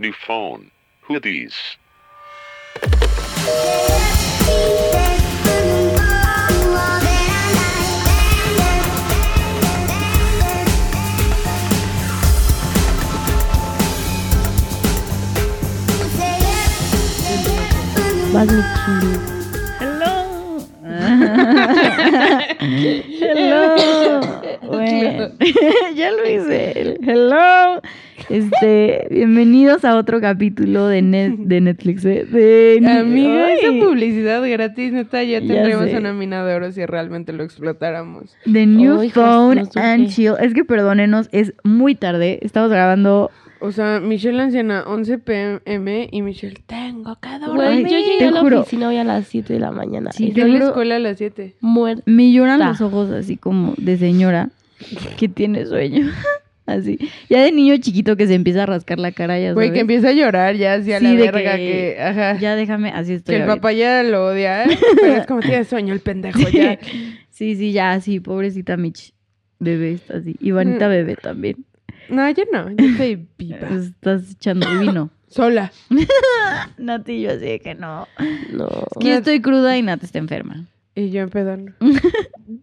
New phone. Who are these? Vas. Hello. Hello. Bueno, ya lo hice. Hello. Este, bienvenidos a otro capítulo de, Net- de Netflix. ¿eh? De, Amiga, Ay, esa publicidad gratis, neta, ya Ya tendríamos mina de oro si realmente lo explotáramos. de New Oh, Phone hijos, and Chill. Es que perdónenos, es muy tarde. Estamos grabando. O sea, Michelle anciana 11 pm y Michelle, tengo que dormir. Güey, yo llegué a la juro. oficina hoy a las 7 de la mañana. Sí, Yo a la escuela a las 7. muerta. Me lloran los ojos así como de señora que tiene sueño. Así. Ya de niño chiquito que se empieza a rascar la cara, ya Güey, que empieza a llorar ya hacia Sí, la de verga que- que... Ajá. Ya déjame, así estoy. que el papá ya lo odia, ¿eh? pero es como tiene sueño el pendejo ya. Sí, sí, ya, sí, pobrecita Mitch. Bebé está así. Ivanita Mm. bebé también. No, yo no, yo estoy viva. Estás echando vino. Sola. Nati, yo así de que no. No. Es que yo estoy cruda y Nat está enferma. Y yo empezando.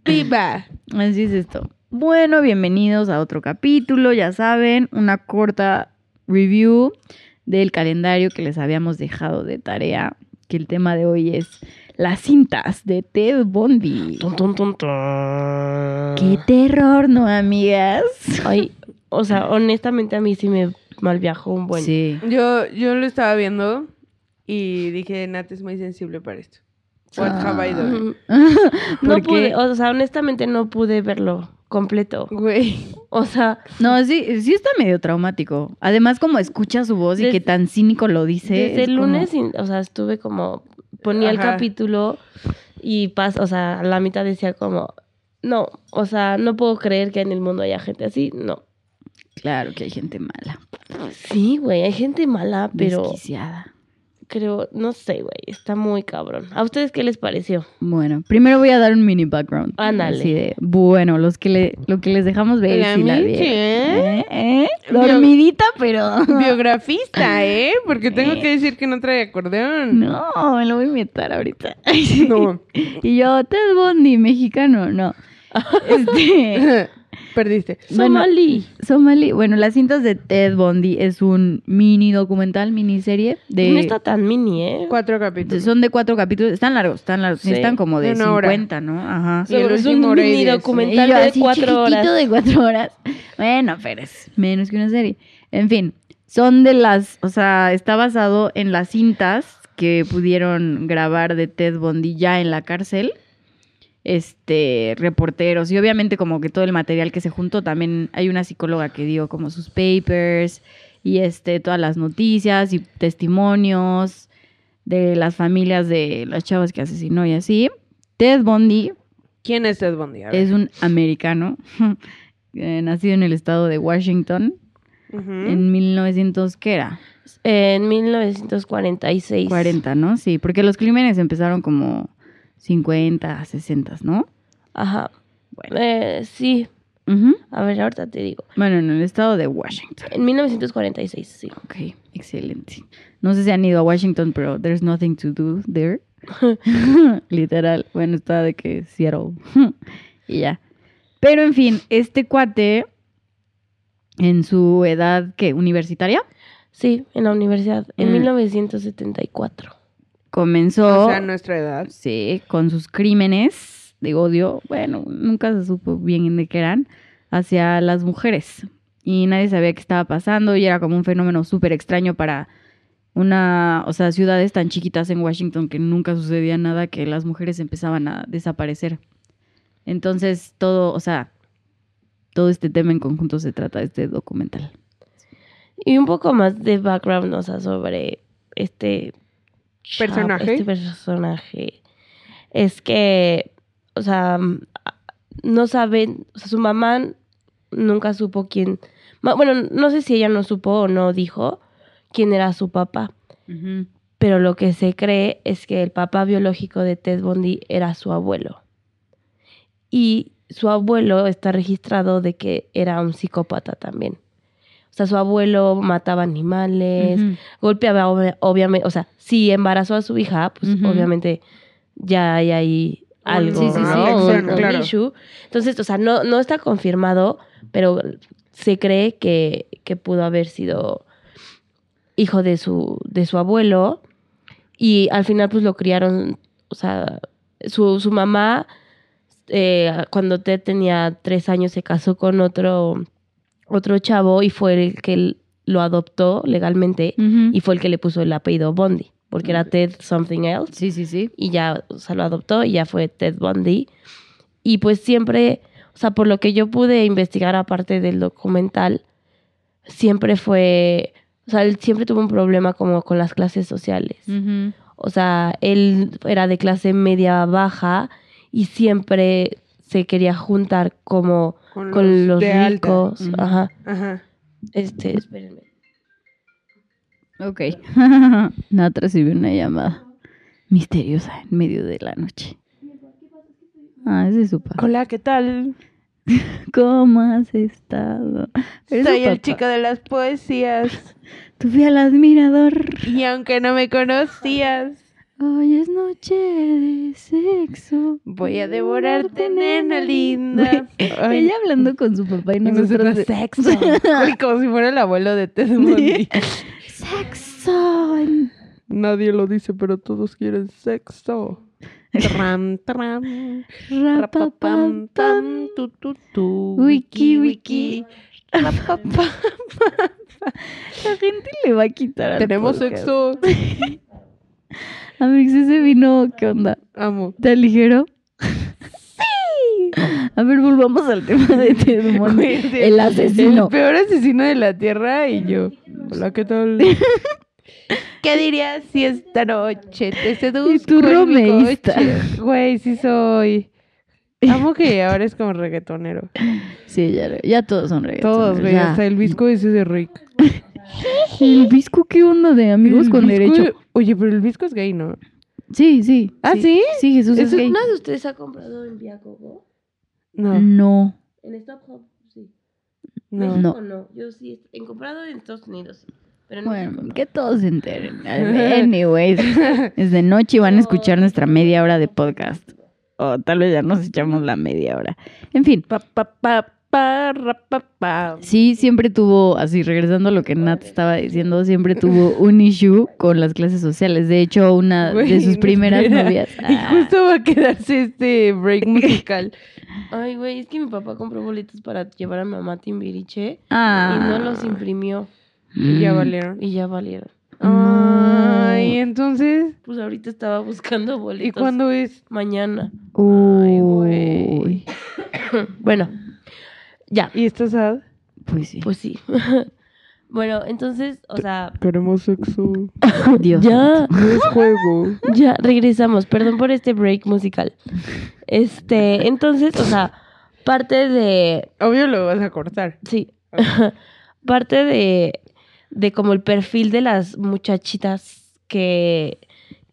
¡Viva! Así es esto. Bueno, bienvenidos a otro capítulo, ya saben, una corta review del calendario que les habíamos dejado de tarea, que el tema de hoy es las cintas de Ted Bundy. Tun, tun, tun, tun. ¡Qué terror, no, amigas! Ay, o sea, honestamente a mí sí me mal viajó un buen. Sí. Yo, yo lo estaba viendo y dije, Nat es muy sensible para esto. What have I done? Mm, ¿Por No qué? pude, o sea, honestamente no pude verlo completo. Güey. O sea, No, sí, sí está medio traumático. Además, como escucha su voz y que tan cínico lo dice. desde es el como- lunes, o sea, estuve como, ponía el capítulo y pas, o sea, a la mitad decía como, no, o sea, no puedo creer que en el mundo haya gente así, no. Claro que hay gente mala, Sí, güey, hay gente mala, pero desquiciada. Creo, no sé, güey, está muy cabrón. ¿A ustedes qué les pareció? Bueno, primero voy a dar un mini background. Ándale. Así de, bueno, los que le, lo que les dejamos ver La si la. ¿eh? ¿Eh? ¿Eh? Bio- Dormidita, pero... Biografista, ¿eh? Porque tengo Eh. que decir que no trae acordeón. No, me lo voy a inventar ahorita. No. Y yo, Ted Bundy, mexicano, no. Este... Perdiste. Bueno, Somali. Somali, bueno, las cintas de Ted Bundy es un mini documental, miniserie de... No está tan mini, ¿eh? Cuatro capítulos. Son de cuatro capítulos, están largos, están largos, sí, están como de de una hora. 50, ¿no? Ajá. Es un mini documental yo de así cuatro chiquitito horas. de cuatro horas. Bueno, pero es menos que una serie. En fin, son de las, o sea, está basado en las cintas que pudieron grabar de Ted Bundy ya en la cárcel. Este, reporteros y obviamente como que todo el material que se juntó, también hay una psicóloga que dio como sus papers y este, todas las noticias y testimonios de las familias de las chavas que asesinó y así. Ted Bundy ¿Quién es Ted Bundy? Es un americano eh, nacido en el estado de Washington Ujú. en 1900, ¿qué era? En 1946. 40, ¿no? Sí, porque los crímenes empezaron como 50, 60, ¿no? Ajá. Bueno. Eh, sí. Ujú. A ver, ahorita te digo. Bueno, en el estado de Washington. En 1946, sí. Ok, excelente. No sé si han ido a Washington, pero there's nothing to do there. Literal. Bueno, está de que Seattle. y ya. Pero en fin, este cuate, en su edad, ¿qué? ¿Universitaria? Sí, en la universidad. En Mm. 1974. Comenzó. O sea, nuestra edad. Sí, con sus crímenes de odio, bueno, nunca se supo bien de qué eran, hacia las mujeres. Y nadie sabía qué estaba pasando y era como un fenómeno súper extraño para una, o sea, ciudades tan chiquitas en Washington que nunca sucedía nada, que las mujeres empezaban a desaparecer. Entonces, todo, o sea, todo este tema en conjunto se trata de este documental. Y un poco más de background, o sea, sobre este Personaje. Este personaje. Es que, o sea, mm, no saben, o sea, su mamá nunca supo quién. Bueno, no sé si ella no supo o no dijo quién era su papá. Pero lo que se cree es que el papá biológico de Ted Bundy era su abuelo. Y su abuelo está registrado de que era un psicópata también. O sea, su abuelo mataba animales, golpeaba, obviamente, o sea, si embarazó a su hija, pues obviamente ya hay ahí algo, Sí, sí, sí, ¿no? infección, Un- un claro. issue. Entonces, o sea, no, no está confirmado, pero se cree que, que pudo haber sido hijo de su, de su abuelo. Y al final, pues lo criaron, o sea, su, su mamá, eh, cuando Ted tenía tres años, se casó con otro, otro chavo y fue el que lo adoptó legalmente Ujú. y fue el que le puso el apellido Bondi, porque era Ted something else Sí, sí, sí. y ya, o sea, lo adoptó y ya fue Ted Bundy. Y pues siempre, o sea, por lo que yo pude investigar aparte del documental, siempre fue, o sea, él siempre tuvo un problema como con las clases sociales. O sea, él era de clase media baja y siempre se quería juntar como Con con, los los de alta. ricos. Ajá. Ajá. Este, espérenme. Ok. Nat recibió una llamada misteriosa en medio de la noche. Ah, ese es su papá. Hola, ¿qué tal? ¿Cómo has estado? Soy el chico de las poesías. Tu fiel admirador. Y aunque no me conocías, Hoy es noche de sexo. voy a devorarte, nena linda. Ay, Ella hablando con su papá y nosotros nosotros de- sexo. Güey, como si fuera el abuelo de Ted Bundy. Sexo. Nadie lo dice, pero todos quieren sexo. Tram, tram. Rapapam, pam, tu, tu, tu. Wiki, wiki. Rapapam. La gente le va a quitar Tenemos podcast. sexo. Amix, ese vino, ¿qué onda? Amo. ¿Te ligero? Sí. A ver, volvamos al tema de Ted. El asesino. El peor asesino de la tierra y yo. Hola, ¿qué tal? ¿Qué dirías si esta noche te seduzco Y tú romeísta. Güey, sí soy. Amo que ahora es como reggaetonero. Sí, ya, ya todos son reggaetoneros. Todos, güey. Hasta el visco ese de Rick. ¿El visco qué onda de amigos con derecho? Oye, pero el visco es gay, ¿no? Sí, sí. ¿Ah, sí? Sí, Jesús es Eso- gay. ¿Una de ustedes ha comprado en Viacogo? No, No. En Stop Hub, sí. no. No. México no. Yo sí he comprado en Estados Unidos. sí. Pero en Bueno, México no. que todos se enteren. Anyways, es de noche y van a escuchar nuestra media hora de podcast. O tal vez ya nos echamos la media hora. En fin, pa. Sí, siempre tuvo, así regresando a lo que Nat estaba diciendo, siempre tuvo un issue con las clases sociales. De hecho, una Güey, de sus primeras espera. novias. Y Ah, justo va a quedarse este break musical. Ay, güey, es que mi papá compró boletos para llevar a mi mamá a Timbiriche ah. y no los imprimió Y ya Mm. valieron. y ya valieron. Ay, entonces. Pues ahorita estaba buscando boletos. ¿Y cuándo es? Mañana. Ay, güey. Uy. Bueno, ya, ¿Y estás sad? Pues sí. pues sí. bueno, entonces, o sea, Queremos sexo. Dios. ya, No es juego. ya regresamos. Perdón por este break musical. Este, entonces, o sea, parte de Obvio lo vas a cortar. Sí. Parte de, de como el perfil de las muchachitas que,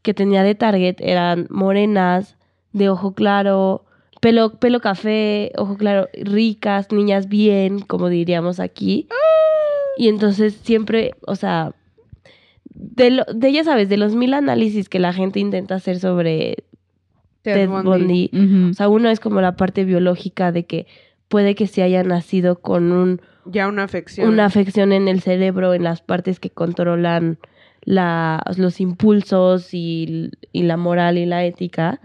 que tenía de Target eran morenas, de ojo claro, pelo, pelo café, ojo claro, ricas, niñas bien, como diríamos aquí. Y entonces siempre, o sea, de, lo, de ya sabes, de los mil análisis que la gente intenta hacer sobre Ted Bundy, Ujú. o sea, uno es como la parte biológica de que puede que se haya nacido con un Ya una afección. una afección en el cerebro, en las partes que controlan la, los impulsos y, y la moral y la ética,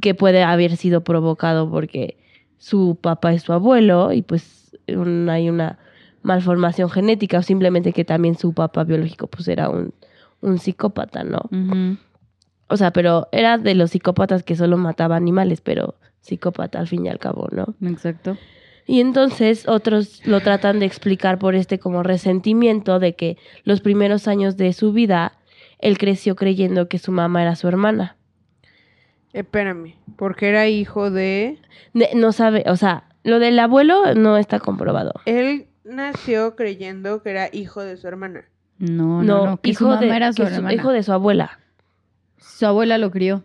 que puede haber sido provocado porque su papá es su abuelo y pues un- hay una malformación genética o simplemente que también su papá biológico pues era un, un psicópata, ¿no? O sea, pero era de los psicópatas que solo mataba animales, pero psicópata al fin y al cabo, ¿no? Exacto. Y entonces otros lo tratan de explicar por este como resentimiento de que los primeros años de su vida él creció creyendo que su mamá era su hermana. Espérame. Porque era hijo de. No sabe, o sea, lo del abuelo no está comprobado. Él nació creyendo que era hijo de su hermana. No, no, no. Que su hijo mamá de, era su que su- hijo de su abuela Su abuela lo crió.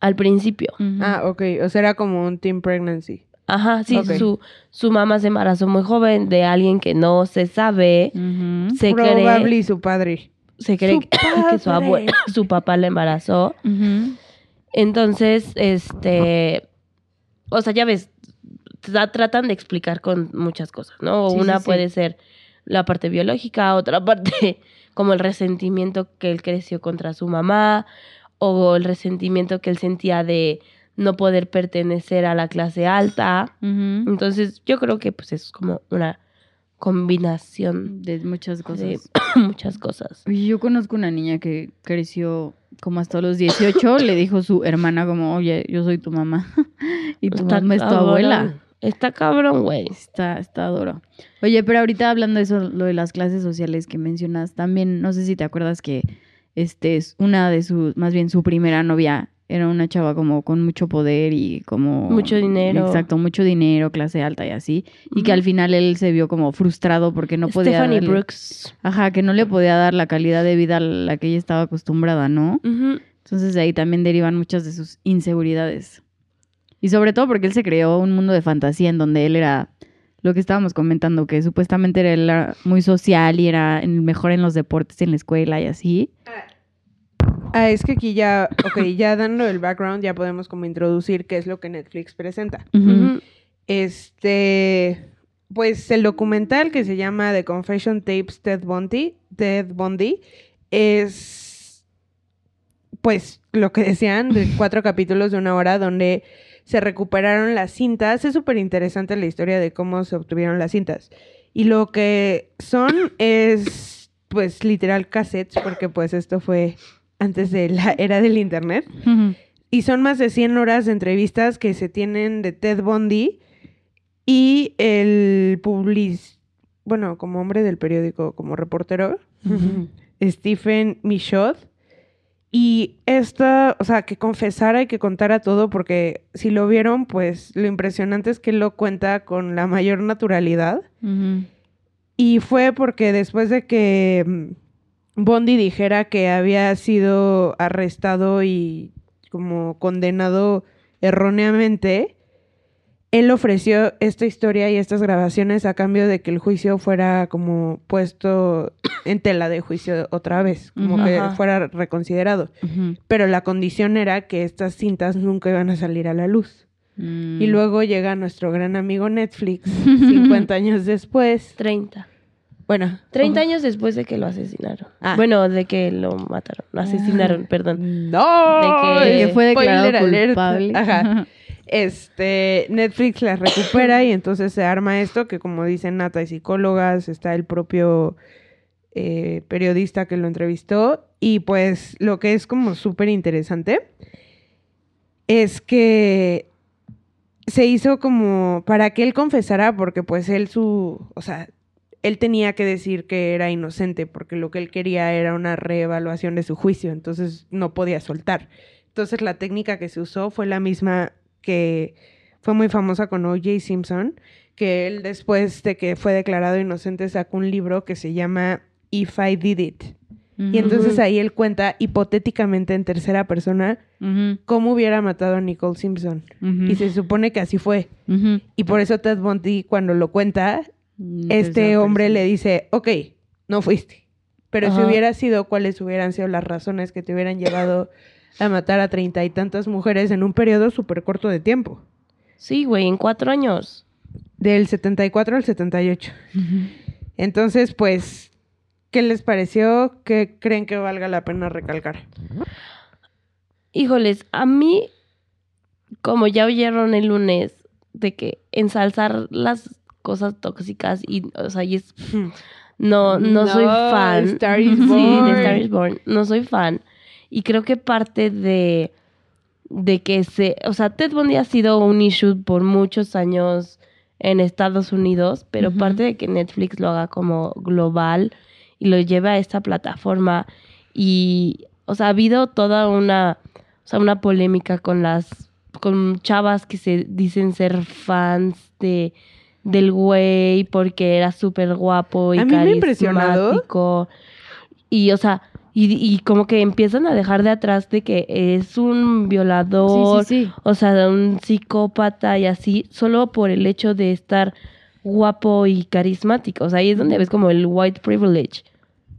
al principio. Ah, ok. O sea, era como un teen pregnancy. Ajá, sí, su, su mamá se embarazó muy joven de alguien que no se sabe. Ujú. Se cree, Probably su padre. se cree Su que su abuelo, su papá la embarazó. Ujú. Entonces, este, o sea, ya ves, tra- tratan de explicar con muchas cosas, ¿no? Sí, Una sí. puede ser la parte biológica, otra parte como el resentimiento que él creció contra su mamá, o el resentimiento que él sentía de no poder pertenecer a la clase alta. Entonces, yo creo que pues es como una combinación De muchas cosas. de muchas cosas. Yo conozco una niña que creció como hasta los 18, le dijo su hermana como, oye, yo soy tu mamá y tu Está mamá es tu abuela. Está cabrón, güey. Está, está duro. Oye, pero ahorita hablando de eso, lo de las clases sociales que mencionas, también, no sé si te acuerdas que este es una de sus, más bien su primera novia, era una chava como con mucho poder y como... Mucho dinero. Exacto, mucho dinero, clase alta y así. Y que al final él se vio como frustrado porque no podía... Stephanie darle- Brooks. Ajá, que no le podía dar la calidad de vida a la que ella estaba acostumbrada, ¿no? Ujú. Entonces de ahí también derivan muchas de sus inseguridades. Y sobre todo porque él se creó un mundo de fantasía en donde él era lo que estábamos comentando, que supuestamente era, muy social y era mejor en los deportes en la escuela y así. Ah, es que aquí ya, ok, ya dando el background, ya podemos como introducir qué es lo que Netflix presenta. Este, pues el documental que se llama The Confession Tapes Ted Bundy, Ted Bundy, es, pues, lo que decían, de cuatro capítulos de una hora donde se recuperaron las cintas. Es súper interesante la historia de cómo se obtuvieron las cintas. Y lo que son es, pues, literal cassettes, porque pues esto fue antes de la era del internet. Y son más de 100 horas de entrevistas que se tienen de Ted Bundy y el public... Bueno, como hombre del periódico, como reportero. Stephen Michaud. Y esta, o sea, que confesara y que contara todo, porque si lo vieron, pues lo impresionante es que lo cuenta con la mayor naturalidad. Y fue porque después de que mm, Bondi dijera que había sido arrestado y como condenado erróneamente, él ofreció esta historia y estas grabaciones a cambio de que el juicio fuera como puesto en tela de juicio otra vez, como que fuera reconsiderado. Pero la condición era que estas cintas nunca iban a salir a la luz. Mm. Y luego llega nuestro gran amigo Netflix, 50 años después. 30. Bueno, 30 años después de que lo asesinaron. Ah. Bueno, de que lo mataron. Asesinaron, perdón. No, De que- De que fue declarado culpable. Ajá. Este, Netflix las recupera y entonces se arma esto que como dicen Nata y psicólogas, está el propio eh, periodista que lo entrevistó y pues lo que es como súper interesante es que se hizo como para que él confesara porque pues él su, o sea, él tenía que decir que era inocente porque lo que él quería era una reevaluación de su juicio, entonces no podía soltar. Entonces la técnica que se usó fue la misma que fue muy famosa con O.J. Simpson, que él después de que fue declarado inocente sacó un libro que se llama If I Did It. Y entonces ahí él cuenta hipotéticamente en tercera persona cómo hubiera matado a Nicole Simpson. Y se supone que así fue. Y por eso Ted Bundy cuando lo cuenta, este tercera hombre le dice, ok, no fuiste. Pero si hubiera sido, ¿cuáles hubieran sido las razones que te hubieran llevado a matar a treinta y tantas mujeres en un periodo súper corto de tiempo? Sí, güey, en cuatro años. Del 74 al 78. Ujú. Entonces, pues, ¿qué les pareció? ¿Qué creen que valga la pena recalcar? Híjoles, a mí, como ya oyeron el lunes, de que ensalzar las cosas tóxicas y, o sea, y es, no, no, soy fan. Star is Sí, Born. de Star is Born. No soy fan. Y creo que parte de, de que se, o sea, Ted Bundy ha sido un issue por muchos años en Estados Unidos, pero parte de que Netflix lo haga como global y lo lleve a esta plataforma y, o sea, ha habido toda una, o sea, una polémica con las, con chavas que se dicen ser fans de del güey porque era súper guapo y A mí me impresionado. Y, o sea, Y, y como que empiezan a dejar de atrás de que es un violador, Sí, sí, sí. o sea, un psicópata y así, solo por el hecho de estar guapo y carismático. O sea, ahí es donde ves como el white privilege.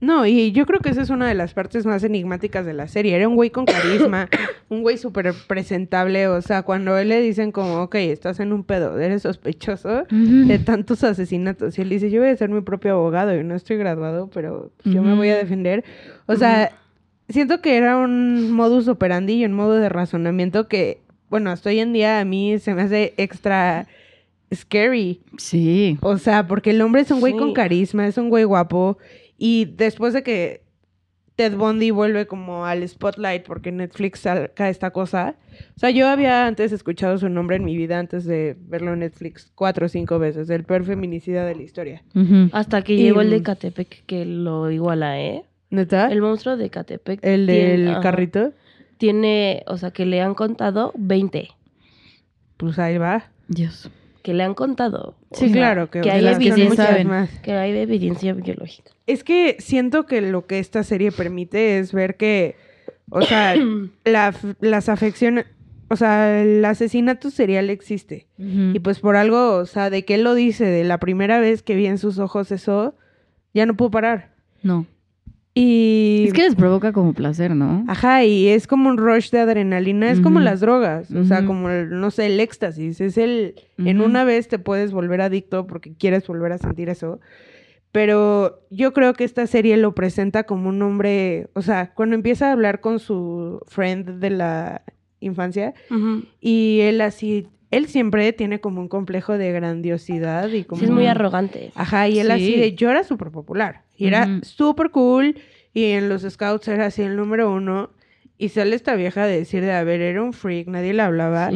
No, y yo creo que esa es una de las partes más enigmáticas de la serie. Era un güey con carisma, un güey súper presentable. O sea, cuando él le dicen como, ok, estás en un pedo, eres sospechoso de tantos asesinatos. Y él dice, yo voy a ser mi propio abogado y no estoy graduado, pero yo me voy a defender. O sea, siento que era un modus operandi y un modo de razonamiento que, bueno, hasta hoy en día a mí se me hace extra scary. Sí. O sea, porque el hombre es un güey Sí. con carisma, es un güey guapo. Y después de que Ted Bundy vuelve como al spotlight porque Netflix saca esta cosa. O sea, yo había antes escuchado su nombre en mi vida antes de verlo en Netflix cuatro o cinco veces. El peor feminicida de la historia. Hasta que Y- llegó el de Catepec que lo iguala, ¿eh? ¿Neta? El El, monstruo de Catepec. del tiene- ajá, carrito. Tiene, o sea, que le han contado 20. Pues ahí va. Dios. Que le han contado. O Sí, sea, claro. Que, hay saben. más. Que hay evidencia biológica. Es que siento que lo que esta serie permite es ver que, o sea, la, las afecciones, o sea, el asesinato serial existe. Y pues por algo, o sea, de que él lo dice, de la primera vez que vi en sus ojos eso, ya no pudo parar. No. Y... Es que les provoca como placer, ¿no? Ajá, y es como un rush de adrenalina, es como las drogas, o sea, como, el, no sé, el éxtasis, es el, en una vez te puedes volver adicto porque quieres volver a sentir eso, pero yo creo que esta serie lo presenta como un hombre, o sea, cuando empieza a hablar con su friend de la infancia, y él así, él siempre tiene como un complejo de grandiosidad y como... Sí, es muy arrogante. Ajá, y él Sí. así de, yo era súper popular, y era Ujú. súper cool, y en los scouts era así el número uno, y sale esta vieja de decir de, a ver, era un freak, nadie le hablaba.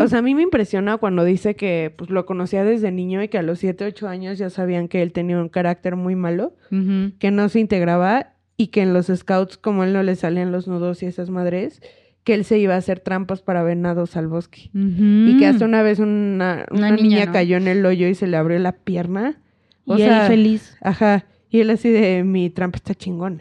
O sea, a mí me impresiona cuando dice que pues lo conocía desde niño y que a los 7, 8 años ya sabían que él tenía un carácter muy malo, que no se integraba y que en los scouts, como él no le salían los nudos y esas madres, que él se iba a hacer trampas para venados al bosque. Y que hasta una vez una, Una una niña, niña, ¿no? cayó en el hoyo y se le abrió la pierna. O y sea, él feliz. Ajá. Y él así de, mi trampa está chingona.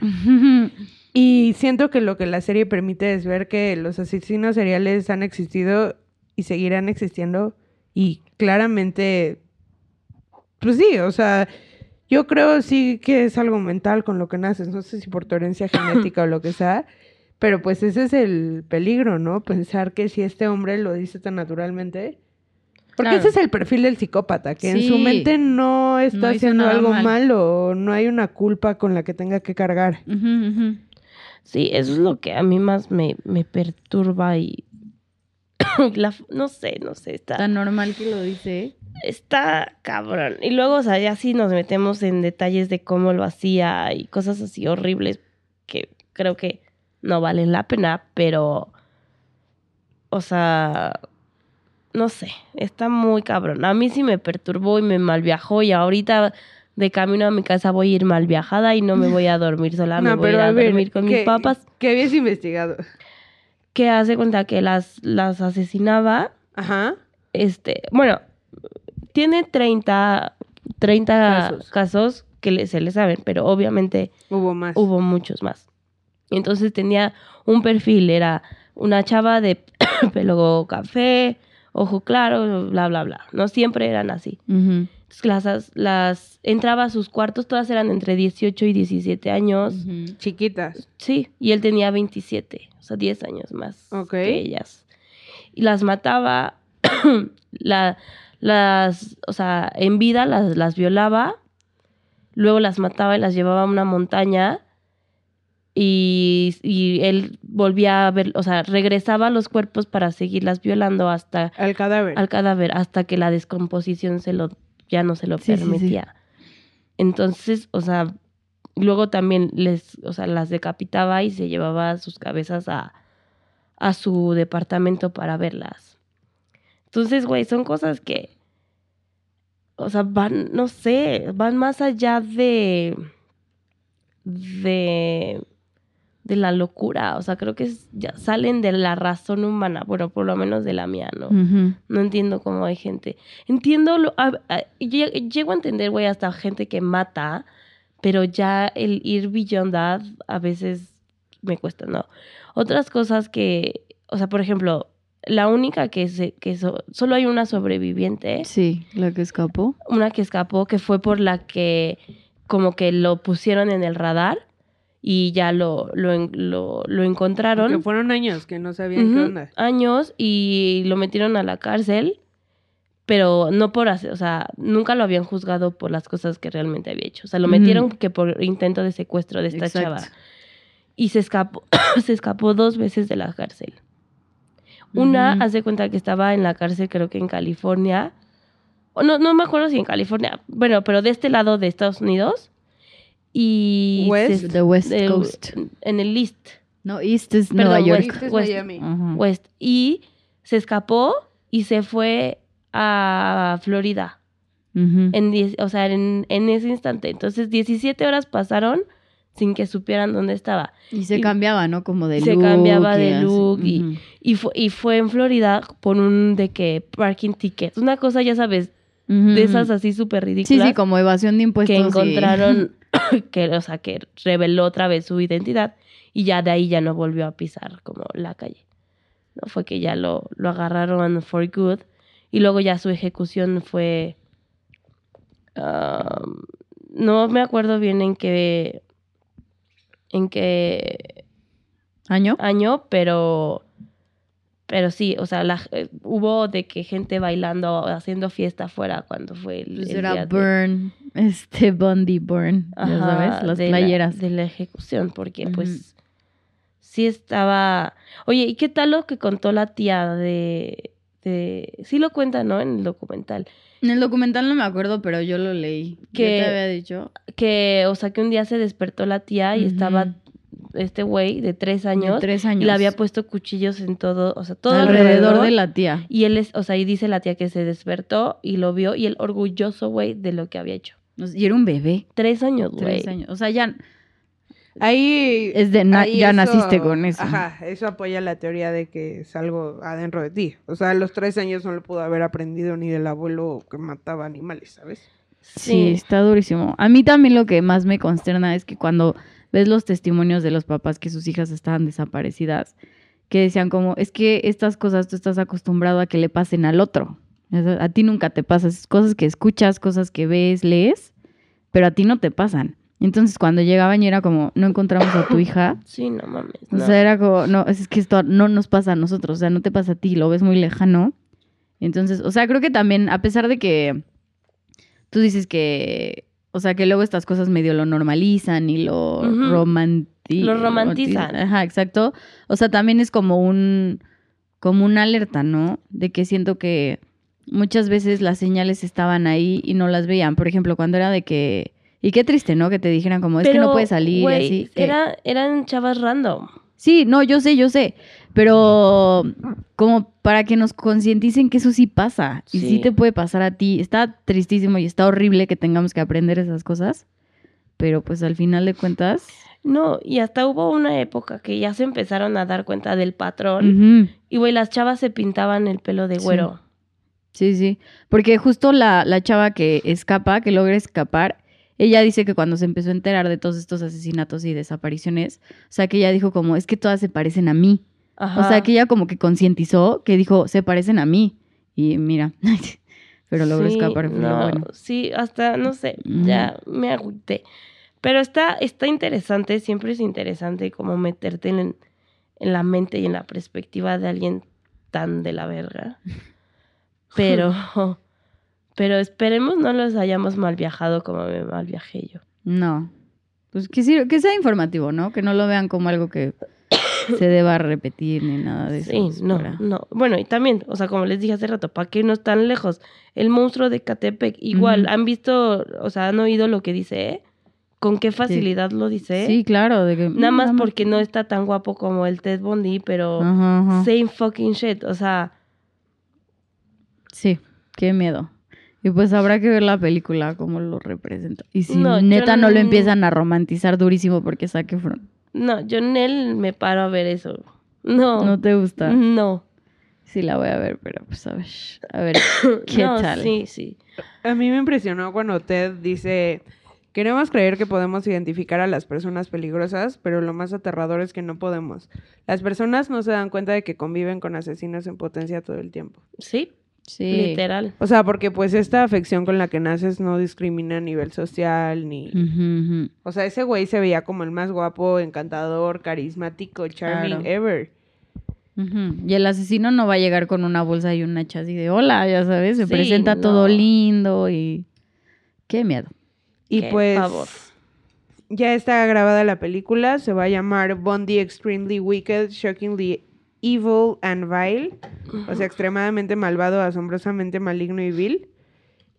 Y siento que lo que la serie permite es ver que los asesinos seriales han existido y seguirán existiendo. Y claramente, pues sí, o sea, yo creo sí que es algo mental con lo que naces. No sé si por tu herencia genética o lo que sea. Pero pues ese es el peligro, ¿no? Pensar que si este hombre lo dice tan naturalmente. Porque Claro. ese es el perfil del psicópata, que en su mente no está No haciendo algo mal. malo, no hay una culpa con la que tenga que cargar. Sí, eso es lo que a mí más me, me perturba y... la, no sé, no sé, está... Tan normal que lo dice. Está cabrón. Y luego, o sea, ya sí nos metemos en detalles de cómo lo hacía y cosas así horribles que creo que no valen la pena, pero, o sea, no sé, está muy cabrón. A mí sí me perturbó y me malviajó y ahorita de camino a mi casa voy a ir mal viajada y no me voy a dormir sola, me voy a ir a, dormir con mis ¿qué- papas. ¿Qué habías investigado? Que hace cuenta que las, las asesinaba Ajá. este, bueno, tiene 30, 30 Casos. casos, que le- se le saben, pero obviamente Hubo más. hubo muchos más. Entonces tenía un perfil, era una chava de pelo café, ojo claro, bla, bla, bla. No siempre eran así. Entonces, las, las entraba a sus cuartos, todas eran entre 18 y 17 años. Chiquitas. Sí, y él tenía 27, o sea, 10 años más que ellas. Y las mataba, la, las, o sea, en vida las, las violaba, luego las mataba y las llevaba a una montaña y, y él volvía a ver, o sea, regresaba a los cuerpos para seguirlas violando hasta Al cadáver. al cadáver, hasta que la descomposición se lo, ya no se lo Sí, sí, sí. permitía. Entonces, o sea, luego también les, o sea, las decapitaba y se llevaba sus cabezas a, a su departamento para verlas. Entonces, güey, son cosas que, o sea, van, no sé, van más allá de, de, de la locura. O sea, creo que ya salen de la razón humana, bueno, por lo menos de la mía, ¿no? No entiendo cómo hay gente. Entiendo, lo, a- a- lle- llego a entender, güey, hasta gente que mata, pero ya el ir beyond that a veces me cuesta, no. Otras cosas que, o sea, por ejemplo, la única que, se, que so- solo hay una sobreviviente, Sí, la que escapó. una que escapó, que fue por la que como que lo pusieron en el radar y ya lo, lo, lo, lo encontraron. Que fueron años que no sabían qué Ujú, onda. Años y lo metieron a la cárcel, pero no por hacer, o sea, nunca lo habían juzgado por las cosas que realmente había hecho. O sea, lo metieron que por intento de secuestro de esta Exacto. chava. Y se escapó, se escapó dos veces de la cárcel. Una, Ujú. hace cuenta que estaba en la cárcel, creo que en California. No, no me acuerdo si en California. Bueno, pero de este lado de Estados Unidos. Y. West. se- The West Coast. En el East. No, East es Perdón, Nueva York. West. Es West. Miami. Ajá. West. Y se escapó y se fue a Florida. En diez- o sea, en, en ese instante. Entonces, 17 horas pasaron sin que supieran dónde estaba. Y se y- cambiaba, ¿no? Como de se look. cambiaba y de look y-. Y fue, y fue en Florida por un de que parking ticket. Una cosa, ya sabes, de esas así súper Sí, ridículas. sí, como evasión de impuestos. que encontraron, que, o sea, que reveló otra vez su identidad y ya de ahí ya no volvió a pisar como la calle. No fue que ya lo, lo agarraron for good y luego ya su ejecución fue, um, no me acuerdo bien en qué, en qué ¿Año? año, pero pero sí, o sea, la, eh, hubo de que gente bailando, haciendo fiesta afuera cuando fue el, Pues el era día de- Burn, este Bundy Burn, ya sabes, las de la- playeras. de la ejecución, porque pues sí estaba... Oye, ¿y qué tal lo que contó la tía de... de... Sí lo cuenta, ¿no? En el documental. En el documental no me acuerdo, pero yo lo leí. ¿Qué te había dicho? Que, o sea, que un día se despertó la tía y estaba este güey de tres años, De tres años. y le había puesto cuchillos en todo, o sea, todo alrededor, alrededor. de la tía. Y él es, o sea, y dice la tía que se despertó y lo vio y él orgulloso, güey, de lo que había hecho. Y era un bebé. Tres años, güey. Tres años. O sea, ya Ahí. es de na- ahí ya naciste con eso. Ajá, eso apoya la teoría de que es algo adentro de ti. O sea, a los tres años no lo pudo haber aprendido ni del abuelo que mataba animales, ¿sabes? Sí, está durísimo. A mí también lo que más me consterna es que cuando ves los testimonios de los papás que sus hijas estaban desaparecidas, que decían como, es que estas cosas tú estás acostumbrado a que le pasen al otro. A ti nunca te pasa, es cosas que escuchas, cosas que ves, lees, pero a ti no te pasan. Entonces cuando llegaban y era como, no encontramos a tu hija, Sí, no mames. o sea, era como, no, es que esto no nos pasa a nosotros, o sea, no te pasa a ti, lo ves muy lejano. Entonces, o sea, creo que también, a pesar de que tú dices que, o sea, que luego estas cosas medio lo normalizan y lo Ujú. romanti- Lo romantizan. Ajá, exacto. O sea, también es como un, como una alerta, ¿no? De que siento que muchas veces las señales estaban ahí y no las veían. Por ejemplo, cuando era de que, y qué triste, ¿no? Que te dijeran como, es que no puedes salir y así. Era, eran chavas random. Sí, no, yo sé, yo sé. Pero como para que nos concienticen que eso sí pasa. Y sí. Sí. te puede pasar a ti. Está tristísimo y está horrible que tengamos que aprender esas cosas. Pero pues al final de cuentas. No, y hasta hubo una época que ya se empezaron a dar cuenta del patrón. Y, güey, las chavas se pintaban el pelo de Sí. güero. Sí, sí. Porque justo la, la chava que escapa, que logra escapar, ella dice que cuando se empezó a enterar de todos estos asesinatos y desapariciones, o sea, que ella dijo como, es que todas se parecen a mí. Ajá. O sea, que ella como que concientizó, que dijo, se parecen a mí. Y mira, pero logró Sí, escapar, no, bueno. Sí, hasta, no sé, ya me agüité. Pero está, está interesante, siempre es interesante como meterte en, en la mente y en la perspectiva de alguien tan de la verga. Pero, pero esperemos no los hayamos mal viajado como me mal viajé yo. No. Pues que, sí- que sea informativo, ¿no? Que no lo vean como algo que se deba repetir ni nada de eso. Sí, no, para- no. Bueno, y también, o sea, como les dije hace rato, ¿para qué no están lejos? El monstruo de Catepec, igual, han visto, o sea, han oído lo que dice, ¿eh? Con qué facilidad lo dice. Sí, claro. De que, Nada mm, más porque no está tan guapo como el Ted Bundy, pero same fucking shit. O sea, Sí, qué miedo. Y pues habrá que ver la película, cómo lo representa. Y si No, neta no lo empiezan a romantizar durísimo porque saque Efron. no, yo en él me paro a ver eso. No, ¿No te gusta? no. Sí la voy a ver, pero pues a ver. A ver, ¿qué no, tal? Sí, sí. A mí me impresionó cuando Ted dice Queremos creer que podemos identificar a las personas peligrosas, pero lo más aterrador es que no podemos. Las personas no se dan cuenta de que conviven con asesinos en potencia todo el tiempo. Sí, Sí. literal. O sea, porque pues esta afección con la que naces no discrimina a nivel social ni... O sea, ese güey se veía como el más guapo, encantador, carismático, charming Claro. ever. Y el asesino no va a llegar con una bolsa y un hacha así de hola, ya sabes, se Sí, presenta no. todo lindo y qué miedo. Y Qué pues ya está grabada la película, se va a llamar Bondi Extremely Wicked, Shockingly Evil and Vile, o sea, extremadamente malvado, asombrosamente maligno y vil.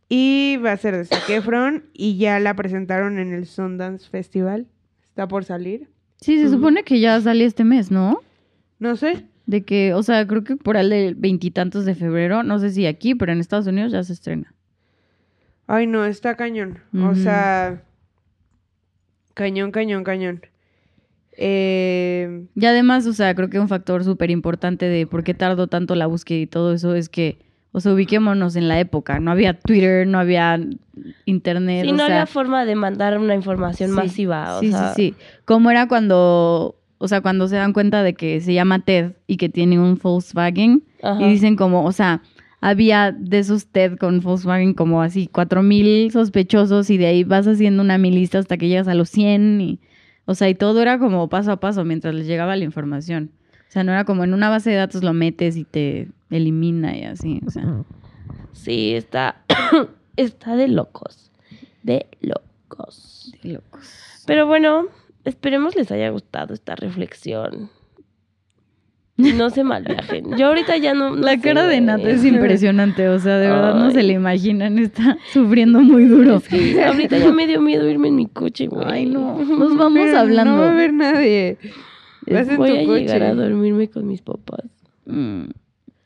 Y va a ser de Zac Efron y ya la presentaron en el Sundance Festival. Está por salir. Sí, se supone que ya sale este mes, ¿no? No sé. De que, o sea, creo que por el de veintitantos de febrero, no sé si aquí, pero en Estados Unidos ya se estrena. Ay, no, está cañón. O sea, cañón, cañón, cañón. Eh, Y además, o sea, creo que un factor súper importante de por qué tardó tanto la búsqueda y todo eso es que, o sea, ubiquémonos en la época. No había Twitter, no había internet. Sí, o no sea, había forma de mandar una información Sí, masiva. O sí, sea, sí, sí. Como era cuando, o sea, cuando se dan cuenta de que se llama Ted y que tiene un Volkswagen Ajá. y dicen como, o sea, había de esos TED con Volkswagen como así cuatro mil sospechosos y de ahí vas haciendo una mi lista hasta que llegas a los 100 y, o sea, y todo era como paso a paso mientras les llegaba la información. O sea, no era como en una base de datos lo metes y te elimina y así, o sea. Sí, está, está de locos. De locos. de locos. Pero bueno, esperemos les haya gustado esta reflexión. No se malviajen. Yo ahorita ya no. no La sé, cara de. Nata es impresionante, o sea, de verdad no se le imaginan, está sufriendo muy duro. Es que ahorita ya me dio miedo irme en mi coche, güey. Ay, no, nos vamos pero hablando. No va a haber nadie. Vas en Voy tu a coche. llegar a dormirme con mis papás. Mm,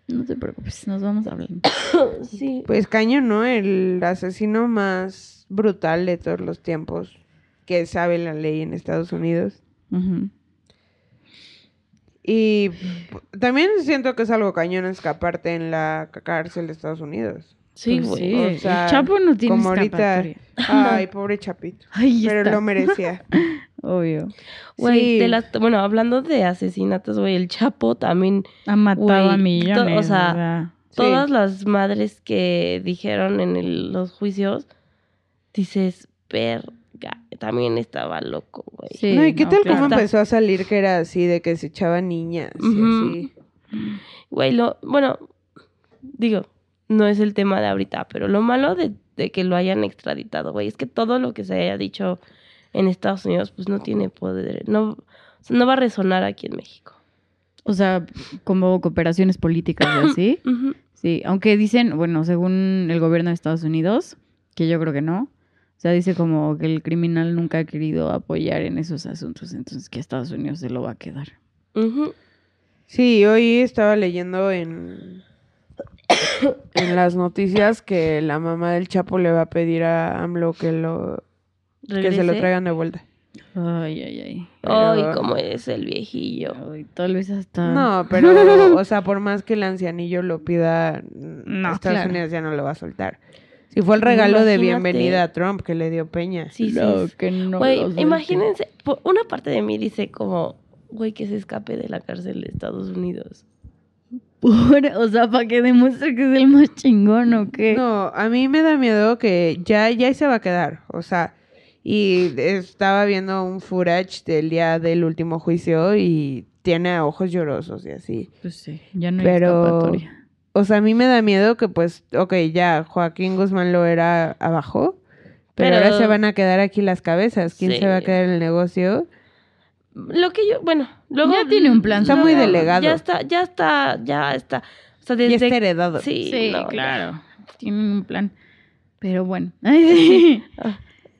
no te preocupes, nos vamos hablando. Sí. Pues caño, ¿no? El asesino más brutal de todos los tiempos que sabe la ley en Estados Unidos. Ujú. Y también siento que es algo cañón escaparte en la cárcel de Estados Unidos. Sí, Pues güey. sí, O el sea, Chapo no tiene como ahorita. escapatoria. Ay, pobre Chapito. Ahí Pero está. lo merecía. Obvio. Güey, Sí. de las, bueno, hablando de asesinatos, güey, el Chapo también, Ha matado a Güey, millones. o sea, Sí. todas las madres que dijeron en el- los juicios, dices, verga, también estaba loco, güey. Sí, no, ¿y qué no, tal claro. cómo empezó a salir que era así, de que se echaba niñas y así? Güey, lo, bueno, digo, no es el tema de ahorita, pero lo malo de, de que lo hayan extraditado, güey, es que todo lo que se haya dicho en Estados Unidos, pues no tiene poder, no, o sea, no va a resonar aquí en México. o sea, como cooperaciones políticas y así. Sí, aunque dicen, bueno, según el gobierno de Estados Unidos, que yo creo que no, o sea, dice como que el criminal nunca ha querido apoyar en esos asuntos, entonces que Estados Unidos se lo va a quedar. Sí, hoy estaba leyendo en, en las noticias que la mamá del Chapo le va a pedir a AMLO que lo que se lo traigan de vuelta. Ay, ay, ay. Ay, cómo es el viejillo. Ay, tal vez hasta... No, pero, o sea, por más que el ancianillo lo pida, No, Estados claro. Unidos ya no lo va a soltar. Si fue el regalo de bienvenida a Trump que le dio Peña. Sí, No, sí. que no Güey, imagínense, una parte de mí dice como, güey, que se escape de la cárcel de Estados Unidos. Por- o sea, para que demuestre que es el más chingón o qué. No, a mí me da miedo que ya, ya se va a quedar. O sea, y estaba viendo un footage del día del último juicio y tiene ojos llorosos y así. Pues sí, ya no hay Pero- escapatoria. O sea, a mí me da miedo que pues, ok, ya Joaquín Guzmán lo era abajo, pero, Pero- ahora se van a quedar aquí las cabezas. ¿Quién Sí. se va a quedar en el negocio? Lo que yo, bueno, luego... Ya tiene un plan, está muy delegado. Ya está, ya está, ya está. O sea, Ya desde... está heredado. Sí, Sí, no, claro. Tienen un plan. Pero bueno. Ay, sí.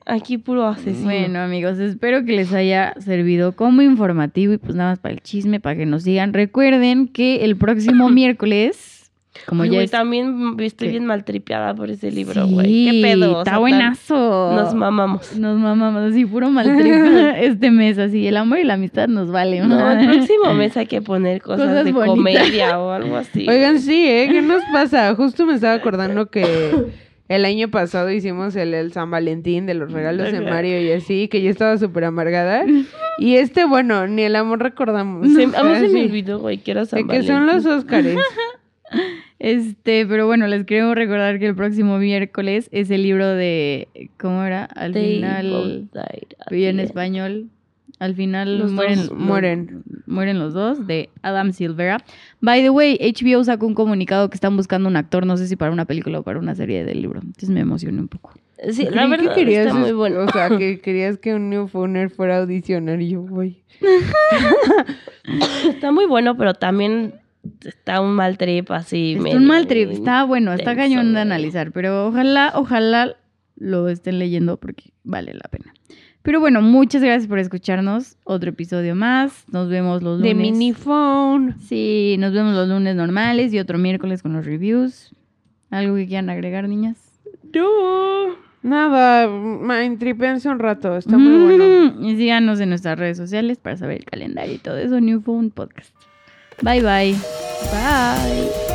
Aquí puro asesino. Bueno, amigos, espero que les haya servido como informativo y pues nada más para el chisme, para que nos sigan. Recuerden que el próximo miércoles, como Ay, ya güey, es... también estoy ¿Qué? bien maltripeada por ese libro, Sí, güey. ¿Qué pedo? O Está sea, buenazo. Nos mamamos. Nos mamamos así, puro maltripa este mes, así. El amor y la amistad nos vale. No, el próximo mes hay que poner cosas, Cosas de bonitas. comedia o algo así. Oigan, sí, ¿eh? ¿Qué nos pasa? Justo me estaba acordando que el año pasado hicimos el, el San Valentín de los regalos de. Mario y así, que yo estaba súper amargada. Y este, bueno, ni el amor recordamos. Se- a mí se me olvidó, güey, que era San De que son los Valentín. Óscares. Este, pero bueno, les queremos recordar que el próximo miércoles es el libro de. ¿Cómo era? Al They final. Y en español. Al final Los mueren, dos mueren. mueren los dos de Adam Silvera. By the way, HBO sacó un comunicado que están buscando un actor, no sé si para una película o para una serie del libro. Entonces me emocioné un poco. Sí, la que verdad querías, está muy bueno. O sea, que querías que un New Phoner fuera a audicionar y yo, güey. Está muy bueno, pero también está un mal trip así. Es medio un mal trip, está bueno, está cañón de analizar, pero ojalá, ojalá lo estén leyendo porque vale la pena. Pero bueno, muchas gracias por escucharnos. Otro episodio más. Nos vemos los lunes. De miniphone. Sí, nos vemos los lunes normales y otro miércoles con los reviews. ¿Algo que quieran agregar, niñas? No. Nada, man, tripense un rato, está muy bueno. Y síganos en nuestras redes sociales para saber el calendario y todo eso. New Phone Podcast. Bye bye. Bye.